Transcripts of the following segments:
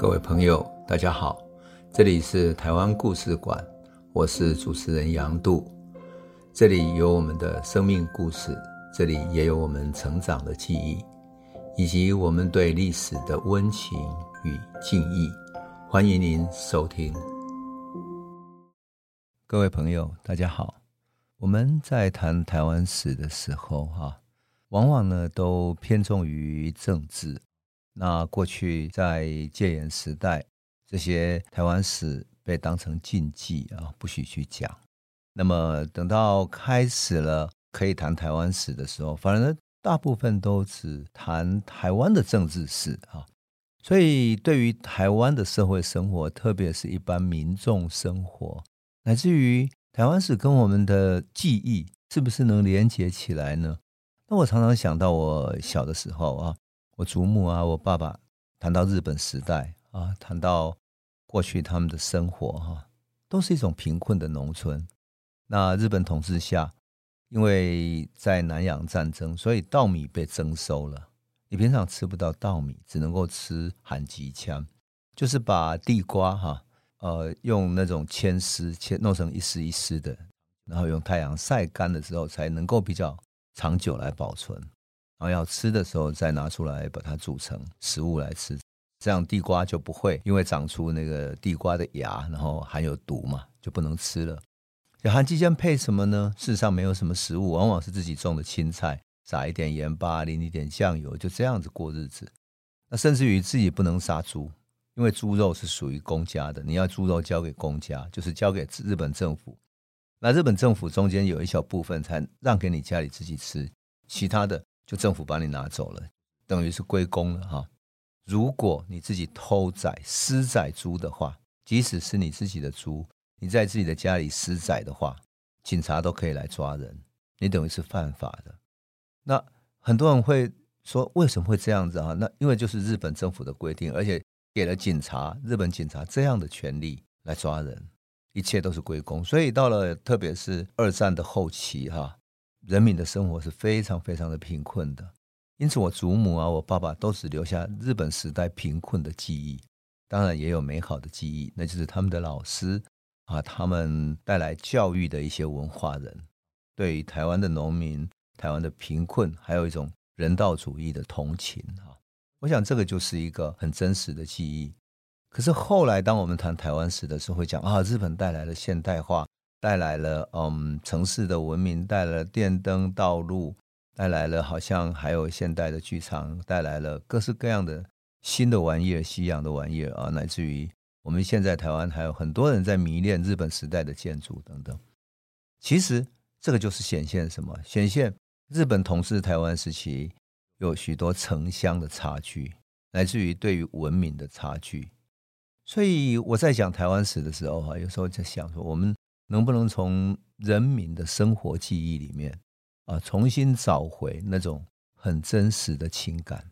各位朋友，大家好，这里是台湾故事馆，我是主持人杨度，这里有我们的生命故事，这里也有我们成长的记忆，以及我们对历史的温情与敬意。欢迎您收听。各位朋友，大家好，我们在谈台湾史的时候，哈，往往呢都偏重于政治。那过去在戒严时代，这些台湾史被当成禁忌啊，不许去讲。那么等到开始了可以谈台湾史的时候，反而大部分都只谈台湾的政治史啊。所以对于台湾的社会生活，特别是一般民众生活，乃至于台湾史跟我们的记忆是不是能连接起来呢？那我常常想到我小的时候啊。我祖母啊，我爸爸谈到日本时代啊，谈到过去他们的生活哈，都是一种贫困的农村。那日本统治下，因为在南洋战争，所以稻米被征收了。你平常吃不到稻米，只能够吃含吉枪，就是把地瓜哈，呃，用那种牵丝切弄成一丝一丝的，然后用太阳晒干了之后，才能够比较长久来保存。然后要吃的时候再拿出来把它煮成食物来吃，这样地瓜就不会因为长出那个地瓜的芽，然后含有毒嘛，就不能吃了。韩吉浆配什么呢？事实上没有什么食物，往往是自己种的青菜，撒一点盐巴，淋一点酱油，就这样子过日子。那甚至于自己不能杀猪，因为猪肉是属于公家的，你要猪肉交给公家，就是交给日本政府。那日本政府中间有一小部分才让给你家里自己吃，其他的。就政府把你拿走了，等于是归公了哈。如果你自己偷宰、私宰猪的话，即使是你自己的猪，你在自己的家里私宰的话，警察都可以来抓人，你等于是犯法的。那很多人会说，为什么会这样子啊？那因为就是日本政府的规定，而且给了警察、日本警察这样的权利来抓人，一切都是归公。所以到了特别是二战的后期哈。人民的生活是非常非常的贫困的，因此我祖母啊，我爸爸都只留下日本时代贫困的记忆，当然也有美好的记忆，那就是他们的老师啊，他们带来教育的一些文化人，对台湾的农民、台湾的贫困，还有一种人道主义的同情啊，我想这个就是一个很真实的记忆。可是后来当我们谈台湾史的时候，会讲啊，日本带来了现代化。带来了嗯城市的文明，带来了电灯、道路，带来了好像还有现代的剧场，带来了各式各样的新的玩意儿、西洋的玩意儿啊，乃至于我们现在台湾还有很多人在迷恋日本时代的建筑等等。其实这个就是显现什么？显现日本统治台湾时期有许多城乡的差距，乃至于对于文明的差距。所以我在讲台湾史的时候，哈，有时候在想说我们。能不能从人民的生活记忆里面啊，重新找回那种很真实的情感？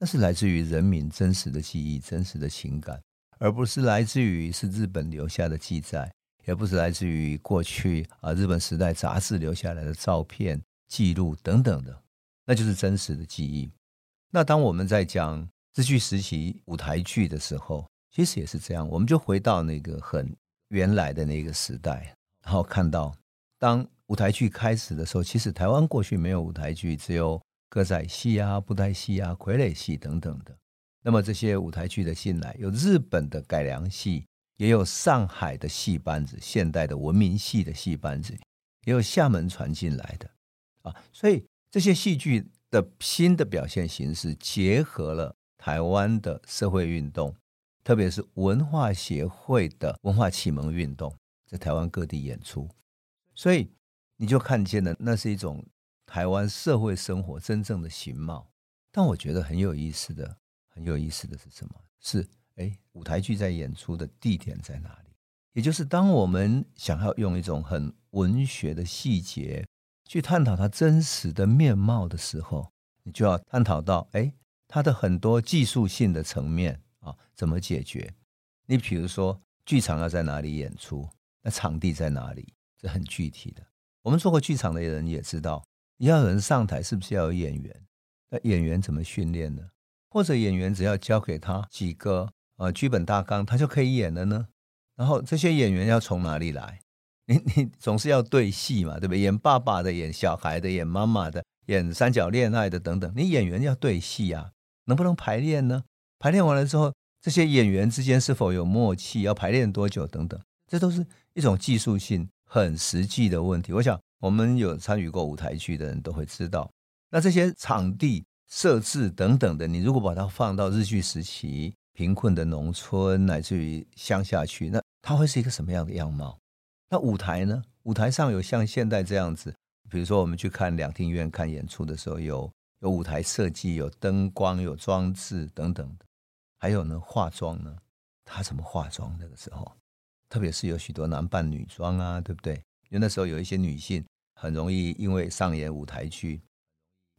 那是来自于人民真实的记忆、真实的情感，而不是来自于是日本留下的记载，也不是来自于过去啊日本时代杂志留下来的照片、记录等等的，那就是真实的记忆。那当我们在讲日据时期舞台剧的时候，其实也是这样，我们就回到那个很原来的那个时代。然后看到，当舞台剧开始的时候，其实台湾过去没有舞台剧，只有歌仔戏啊、布袋戏啊、傀儡戏等等的。那么这些舞台剧的进来，有日本的改良戏，也有上海的戏班子、现代的文明戏的戏班子，也有厦门传进来的啊。所以这些戏剧的新的表现形式，结合了台湾的社会运动，特别是文化协会的文化启蒙运动。在台湾各地演出，所以你就看见了，那是一种台湾社会生活真正的形貌。但我觉得很有意思的，很有意思的是什么？是哎，舞台剧在演出的地点在哪里？也就是当我们想要用一种很文学的细节去探讨它真实的面貌的时候，你就要探讨到哎，它的很多技术性的层面啊，怎么解决？你比如说，剧场要在哪里演出？那场地在哪里？这很具体的。我们做过剧场的人也知道，要有人上台，是不是要有演员？那演员怎么训练呢？或者演员只要交给他几个呃剧本大纲，他就可以演了呢？然后这些演员要从哪里来？你你总是要对戏嘛，对不对？演爸爸的，演小孩的，演妈妈的，演三角恋爱的等等，你演员要对戏啊，能不能排练呢？排练完了之后，这些演员之间是否有默契？要排练多久？等等，这都是一种技术性很实际的问题。我想，我们有参与过舞台剧的人都会知道，那这些场地设置等等的，你如果把它放到日据时期，贫困的农村乃至于乡下去，那它会是一个什么样的样貌？那舞台呢？舞台上有像现在这样子，比如说我们去看两厅院看演出的时候，有有舞台设计，有灯光，有装置等等的。还有呢，化妆呢？他怎么化妆？那个时候，特别是有许多男扮女装啊，对不对？因为那时候有一些女性很容易因为上演舞台剧，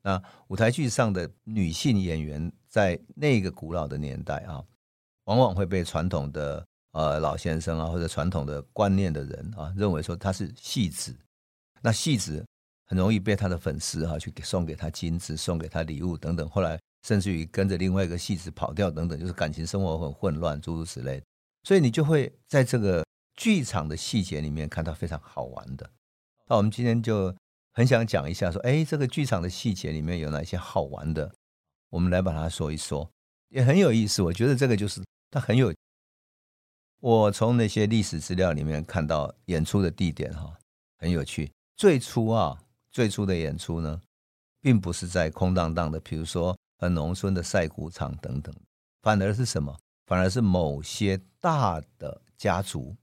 那舞台剧上的女性演员在那个古老的年代啊，往往会被传统的。呃，老先生啊，或者传统的观念的人啊，认为说他是戏子，那戏子很容易被他的粉丝哈、啊、去送给他金子，送给他礼物等等。后来甚至于跟着另外一个戏子跑掉等等，就是感情生活很混乱，诸如此类。所以你就会在这个剧场的细节里面看到非常好玩的。那我们今天就很想讲一下说，哎，这个剧场的细节里面有哪些好玩的？我们来把它说一说，也很有意思。我觉得这个就是它很有。我从那些历史资料里面看到演出的地点哈，很有趣。最初啊，最初的演出呢，并不是在空荡荡的，比如说呃农村的晒谷场等等，反而是什么？反而是某些大的家族，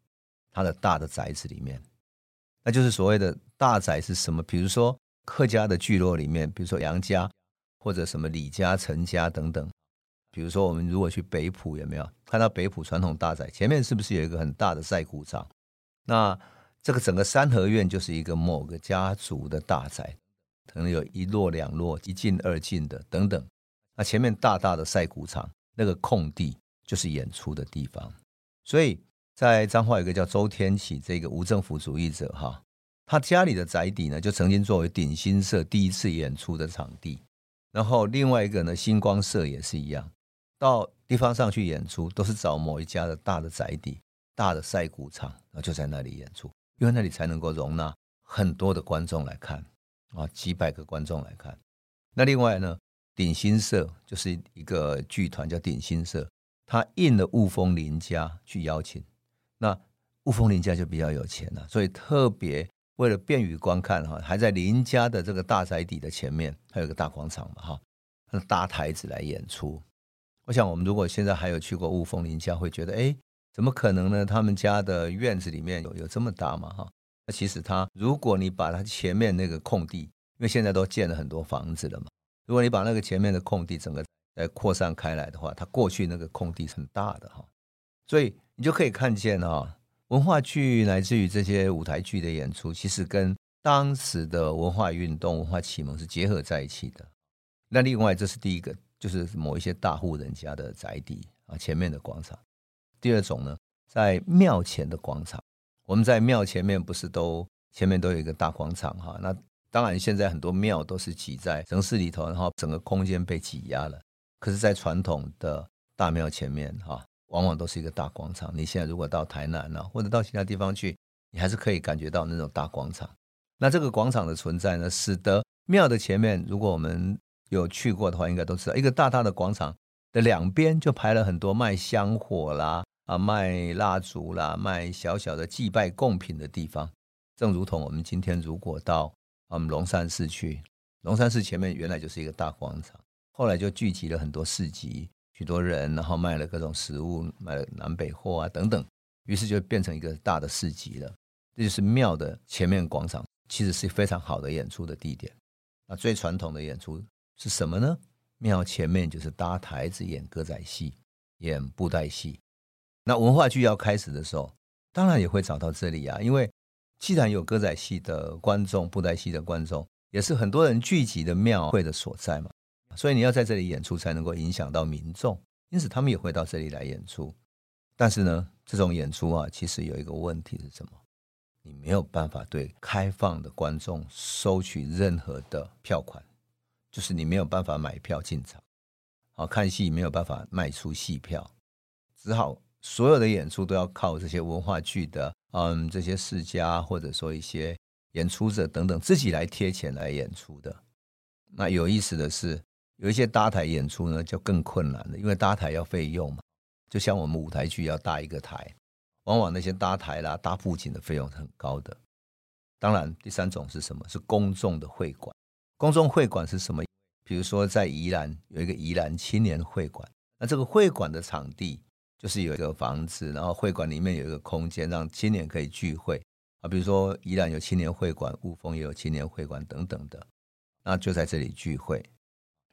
他的大的宅子里面，那就是所谓的大宅是什么？比如说客家的聚落里面，比如说杨家或者什么李家、陈家等等。比如说，我们如果去北埔，有没有看到北埔传统大宅前面是不是有一个很大的晒谷场？那这个整个三合院就是一个某个家族的大宅，可能有一落两落、一进二进的等等。那前面大大的晒谷场，那个空地就是演出的地方。所以在彰化有一个叫周天启这个无政府主义者哈，他家里的宅邸呢，就曾经作为鼎新社第一次演出的场地。然后另外一个呢，星光社也是一样。到地方上去演出，都是找某一家的大的宅邸、大的晒谷场，然后就在那里演出，因为那里才能够容纳很多的观众来看啊，几百个观众来看。那另外呢，鼎新社就是一个剧团，叫鼎新社，他应了雾峰林家去邀请，那雾峰林家就比较有钱了，所以特别为了便于观看哈，还在林家的这个大宅邸的前面，还有个大广场嘛哈，搭台子来演出。我想，我们如果现在还有去过雾峰林家，会觉得，哎，怎么可能呢？他们家的院子里面有有这么大嘛？哈，那其实他，如果你把他前面那个空地，因为现在都建了很多房子了嘛，如果你把那个前面的空地整个来扩散开来的话，它过去那个空地是很大的哈，所以你就可以看见哈，文化剧乃至于这些舞台剧的演出，其实跟当时的文化运动、文化启蒙是结合在一起的。那另外，这是第一个。就是某一些大户人家的宅邸啊，前面的广场。第二种呢，在庙前的广场，我们在庙前面不是都前面都有一个大广场哈？那当然，现在很多庙都是挤在城市里头，然后整个空间被挤压了。可是，在传统的大庙前面哈，往往都是一个大广场。你现在如果到台南呢，或者到其他地方去，你还是可以感觉到那种大广场。那这个广场的存在呢，使得庙的前面，如果我们有去过的话，应该都知道，一个大大的广场的两边就排了很多卖香火啦、啊卖蜡烛啦、卖小小的祭拜贡品的地方。正如同我们今天如果到我们龙山寺去，龙山寺前面原来就是一个大广场，后来就聚集了很多市集，许多人，然后卖了各种食物，卖了南北货啊等等，于是就变成一个大的市集了。这就是庙的前面广场，其实是非常好的演出的地点。那最传统的演出。是什么呢？庙前面就是搭台子演歌仔戏、演布袋戏。那文化剧要开始的时候，当然也会找到这里啊。因为既然有歌仔戏的观众、布袋戏的观众，也是很多人聚集的庙会的所在嘛。所以你要在这里演出，才能够影响到民众。因此，他们也会到这里来演出。但是呢，这种演出啊，其实有一个问题是什么？你没有办法对开放的观众收取任何的票款。就是你没有办法买票进场，好看戏没有办法卖出戏票，只好所有的演出都要靠这些文化剧的，嗯，这些世家或者说一些演出者等等自己来贴钱来演出的。那有意思的是，有一些搭台演出呢，就更困难了，因为搭台要费用嘛，就像我们舞台剧要搭一个台，往往那些搭台啦、搭布景的费用很高的。当然，第三种是什么？是公众的会馆。公众会馆是什么？比如说在宜兰有一个宜兰青年会馆，那这个会馆的场地就是有一个房子，然后会馆里面有一个空间，让青年可以聚会啊。比如说宜兰有青年会馆，雾峰也有青年会馆等等的，那就在这里聚会。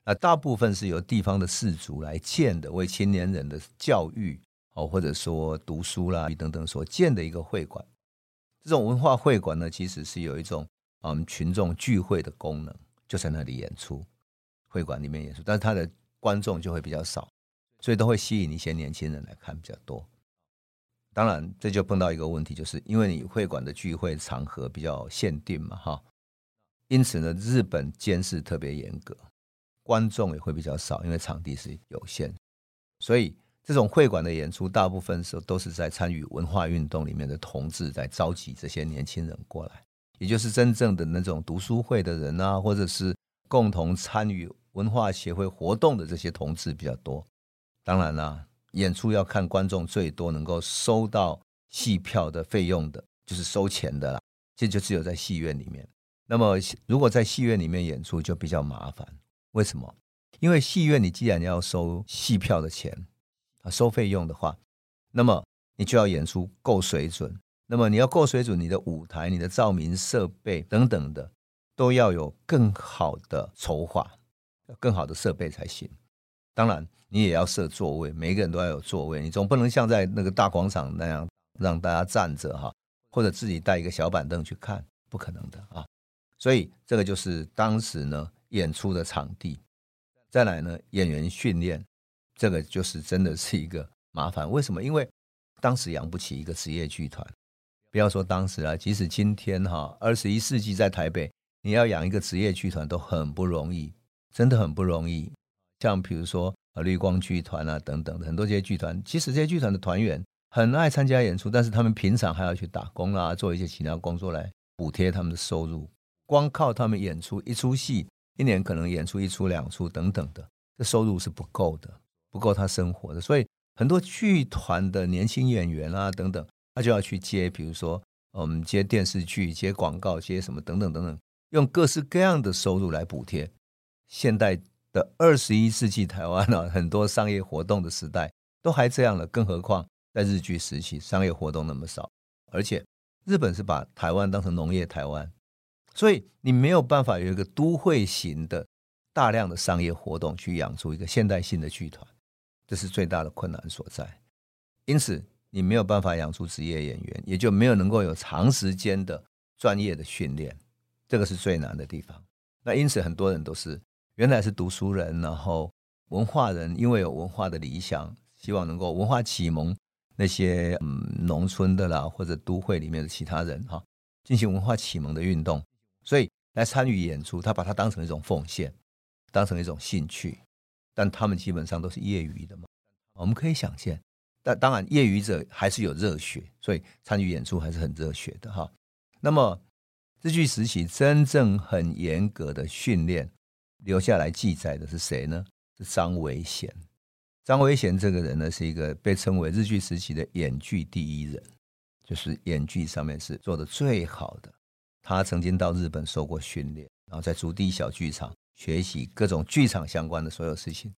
那大部分是由地方的士族来建的，为青年人的教育哦，或者说读书啦等等所建的一个会馆。这种文化会馆呢，其实是有一种嗯群众聚会的功能，就在那里演出，会馆里面演出，但是它的观众就会比较少，所以都会吸引一些年轻人来看比较多。当然，这就碰到一个问题，就是因为你会馆的聚会场合比较限定嘛，哈，因此呢，日本监视特别严格，观众也会比较少，因为场地是有限，所以。这种会馆的演出，大部分时候都是在参与文化运动里面的同志在召集这些年轻人过来，也就是真正的那种读书会的人啊，或者是共同参与文化协会活动的这些同志比较多。当然啦，演出要看观众最多能够收到戏票的费用的，就是收钱的啦。这就只有在戏院里面。那么如果在戏院里面演出就比较麻烦，为什么？因为戏院你既然要收戏票的钱。啊，收费用的话，那么你就要演出够水准。那么你要够水准，你的舞台、你的照明设备等等的，都要有更好的筹划，更好的设备才行。当然，你也要设座位，每一个人都要有座位。你总不能像在那个大广场那样让大家站着哈，或者自己带一个小板凳去看，不可能的啊。所以这个就是当时呢演出的场地。再来呢，演员训练。这个就是真的是一个麻烦，为什么？因为当时养不起一个职业剧团，不要说当时啊，即使今天哈，二十一世纪在台北，你要养一个职业剧团都很不容易，真的很不容易。像比如说啊，绿光剧团啊等等的很多这些剧团，其实这些剧团的团员很爱参加演出，但是他们平常还要去打工啊，做一些其他工作来补贴他们的收入。光靠他们演出一出戏，一年可能演出一出两出等等的，这收入是不够的。不够他生活的，所以很多剧团的年轻演员啊等等，他就要去接，比如说我们接电视剧、接广告、接什么等等等等，用各式各样的收入来补贴。现代的二十一世纪台湾啊，很多商业活动的时代都还这样了，更何况在日据时期，商业活动那么少，而且日本是把台湾当成农业台湾，所以你没有办法有一个都会型的大量的商业活动去养出一个现代性的剧团。这是最大的困难所在，因此你没有办法养出职业演员，也就没有能够有长时间的专业的训练，这个是最难的地方。那因此很多人都是原来是读书人，然后文化人，因为有文化的理想，希望能够文化启蒙那些嗯农村的啦或者都会里面的其他人哈，进行文化启蒙的运动，所以来参与演出，他把它当成一种奉献，当成一种兴趣。但他们基本上都是业余的嘛，我们可以想见，但当然业余者还是有热血，所以参与演出还是很热血的哈。那么日据时期真正很严格的训练留下来记载的是谁呢？是张维贤。张维贤这个人呢，是一个被称为日据时期的演剧第一人，就是演剧上面是做的最好的。他曾经到日本受过训练，然后在筑地小剧场。学习各种剧场相关的所有事情，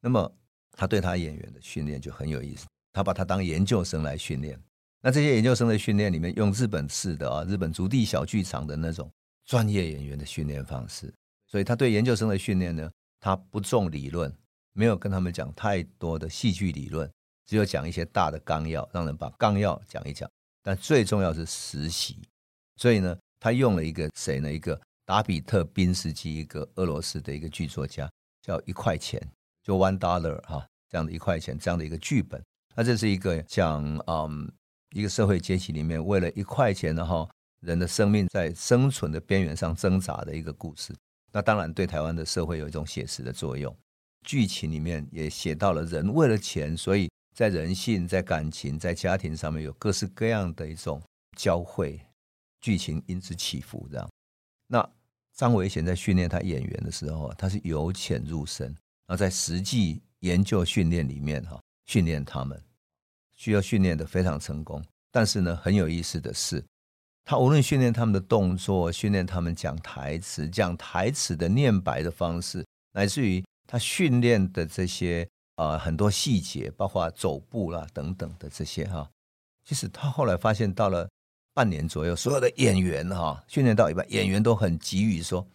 那么他对他演员的训练就很有意思。他把他当研究生来训练。那这些研究生的训练里面，用日本式的啊，日本筑地小剧场的那种专业演员的训练方式。所以他对研究生的训练呢，他不重理论，没有跟他们讲太多的戏剧理论，只有讲一些大的纲要，让人把纲要讲一讲。但最重要是实习。所以呢，他用了一个谁呢？一个。达比特·宾斯基，一个俄罗斯的一个剧作家，叫一块钱，就 one dollar 哈，这样的一块钱，这样的一个剧本。那这是一个讲嗯，一个社会阶级里面为了一块钱，然后人的生命在生存的边缘上挣扎的一个故事。那当然对台湾的社会有一种写实的作用。剧情里面也写到了人为了钱，所以在人性、在感情、在家庭上面有各式各样的一种交汇，剧情因此起伏。这样，那张伟贤在训练他演员的时候，他是由浅入深，然后在实际研究训练里面哈，训练他们需要训练的非常成功。但是呢，很有意思的是，他无论训练他们的动作，训练他们讲台词、讲台词的念白的方式，乃至于他训练的这些。呃，很多细节，包括走步啦等等的这些哈，其实他后来发现，到了半年左右，所有的演员哈训练到一半，演员都很急于说：“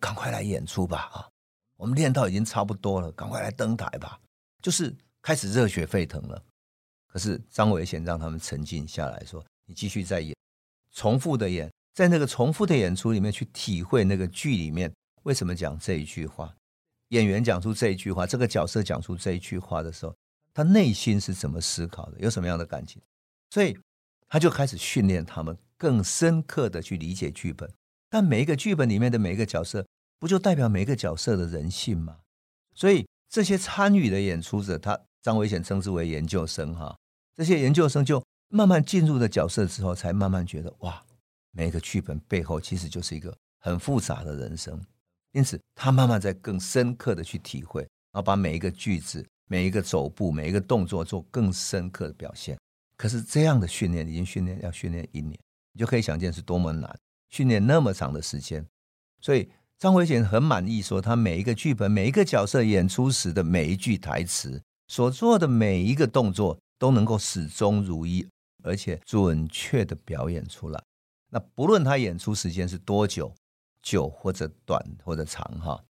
赶快来演出吧！啊，我们练到已经差不多了，赶快来登台吧！”就是开始热血沸腾了。可是张维贤让他们沉静下来说：“你继续再演，重复的演，在那个重复的演出里面去体会那个剧里面为什么讲这一句话。”演员讲出这一句话，这个角色讲出这一句话的时候，他内心是怎么思考的？有什么样的感情？所以他就开始训练他们更深刻的去理解剧本。但每一个剧本里面的每一个角色，不就代表每一个角色的人性吗？所以这些参与的演出者，他张伟贤称之为研究生哈。这些研究生就慢慢进入了角色之后，才慢慢觉得哇，每一个剧本背后其实就是一个很复杂的人生。因此，他慢慢在更深刻的去体会，然后把每一个句子、每一个走步、每一个动作做更深刻的表现。可是这样的训练，已经训练要训练一年，你就可以想见是多么难，训练那么长的时间。所以张伟贤很满意，说他每一个剧本、每一个角色演出时的每一句台词，所做的每一个动作，都能够始终如一，而且准确的表演出来。那不论他演出时间是多久。久或者短或者长哈，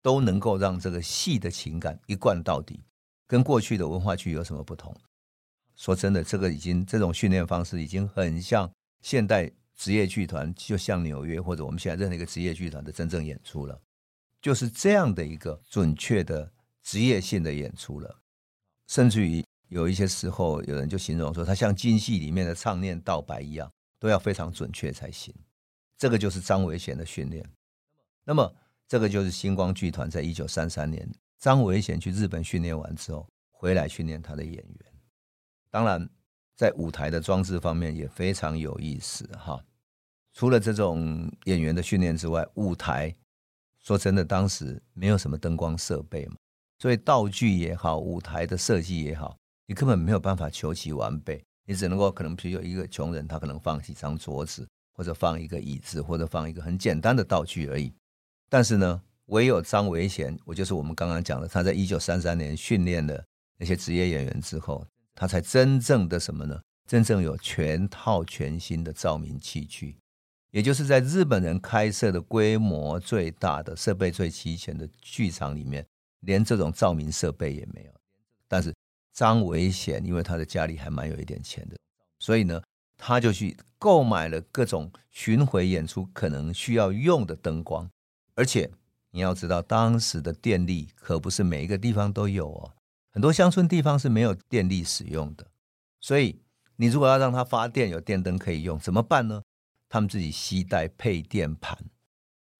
都能够让这个戏的情感一贯到底。跟过去的文化剧有什么不同？说真的，这个已经这种训练方式已经很像现代职业剧团，就像纽约或者我们现在任何一个职业剧团的真正演出了，就是这样的一个准确的职业性的演出了。甚至于有一些时候，有人就形容说，它像京戏里面的唱念道白一样，都要非常准确才行。这个就是张维贤的训练，那么这个就是星光剧团在一九三三年，张维贤去日本训练完之后回来训练他的演员。当然，在舞台的装置方面也非常有意思哈。除了这种演员的训练之外，舞台说真的，当时没有什么灯光设备嘛，所以道具也好，舞台的设计也好，你根本没有办法求其完备，你只能够可能比如有一个穷人，他可能放几张桌子。或者放一个椅子，或者放一个很简单的道具而已。但是呢，唯有张维贤，我就是我们刚刚讲的，他在一九三三年训练了那些职业演员之后，他才真正的什么呢？真正有全套全新的照明器具，也就是在日本人开设的规模最大的、设备最齐全的剧场里面，连这种照明设备也没有。但是张维贤，因为他的家里还蛮有一点钱的，所以呢。他就去购买了各种巡回演出可能需要用的灯光，而且你要知道，当时的电力可不是每一个地方都有哦，很多乡村地方是没有电力使用的。所以，你如果要让它发电，有电灯可以用，怎么办呢？他们自己携带配电盘，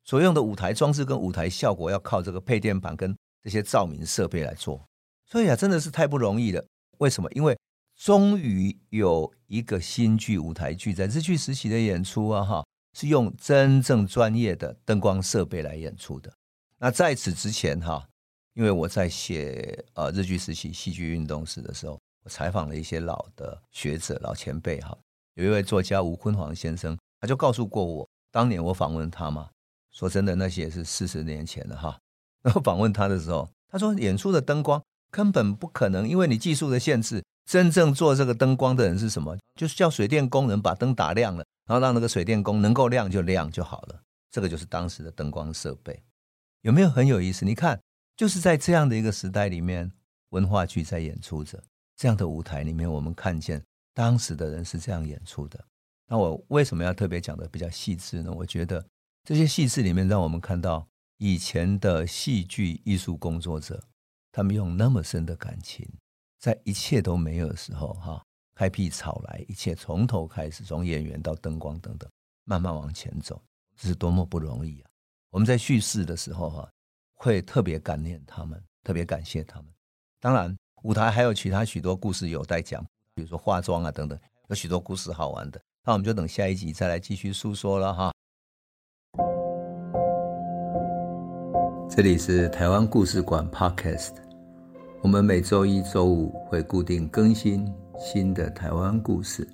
所用的舞台装置跟舞台效果要靠这个配电盘跟这些照明设备来做。所以啊，真的是太不容易了。为什么？因为终于有一个新剧舞台剧在日剧时期的演出啊，哈，是用真正专业的灯光设备来演出的。那在此之前哈，因为我在写呃日剧时期戏剧运动史的时候，我采访了一些老的学者、老前辈哈。有一位作家吴坤煌先生，他就告诉过我，当年我访问他嘛，说真的，那些是四十年前了哈。然后访问他的时候，他说演出的灯光根本不可能，因为你技术的限制。真正做这个灯光的人是什么？就是叫水电工人把灯打亮了，然后让那个水电工能够亮就亮就好了。这个就是当时的灯光设备，有没有很有意思？你看，就是在这样的一个时代里面，文化剧在演出着这样的舞台里面，我们看见当时的人是这样演出的。那我为什么要特别讲的比较细致呢？我觉得这些细致里面，让我们看到以前的戏剧艺术工作者，他们用那么深的感情。在一切都没有的时候，哈，开辟草来，一切从头开始，从演员到灯光等等，慢慢往前走，这是多么不容易啊！我们在叙事的时候，哈，会特别感念他们，特别感谢他们。当然，舞台还有其他许多故事有待讲，比如说化妆啊等等，有许多故事好玩的。那我们就等下一集再来继续诉说了哈。这里是台湾故事馆 Podcast，我们每周一、周五会固定更新新的台湾故事，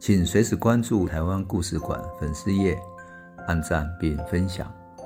请随时关注台湾故事馆粉丝页，按赞并分享。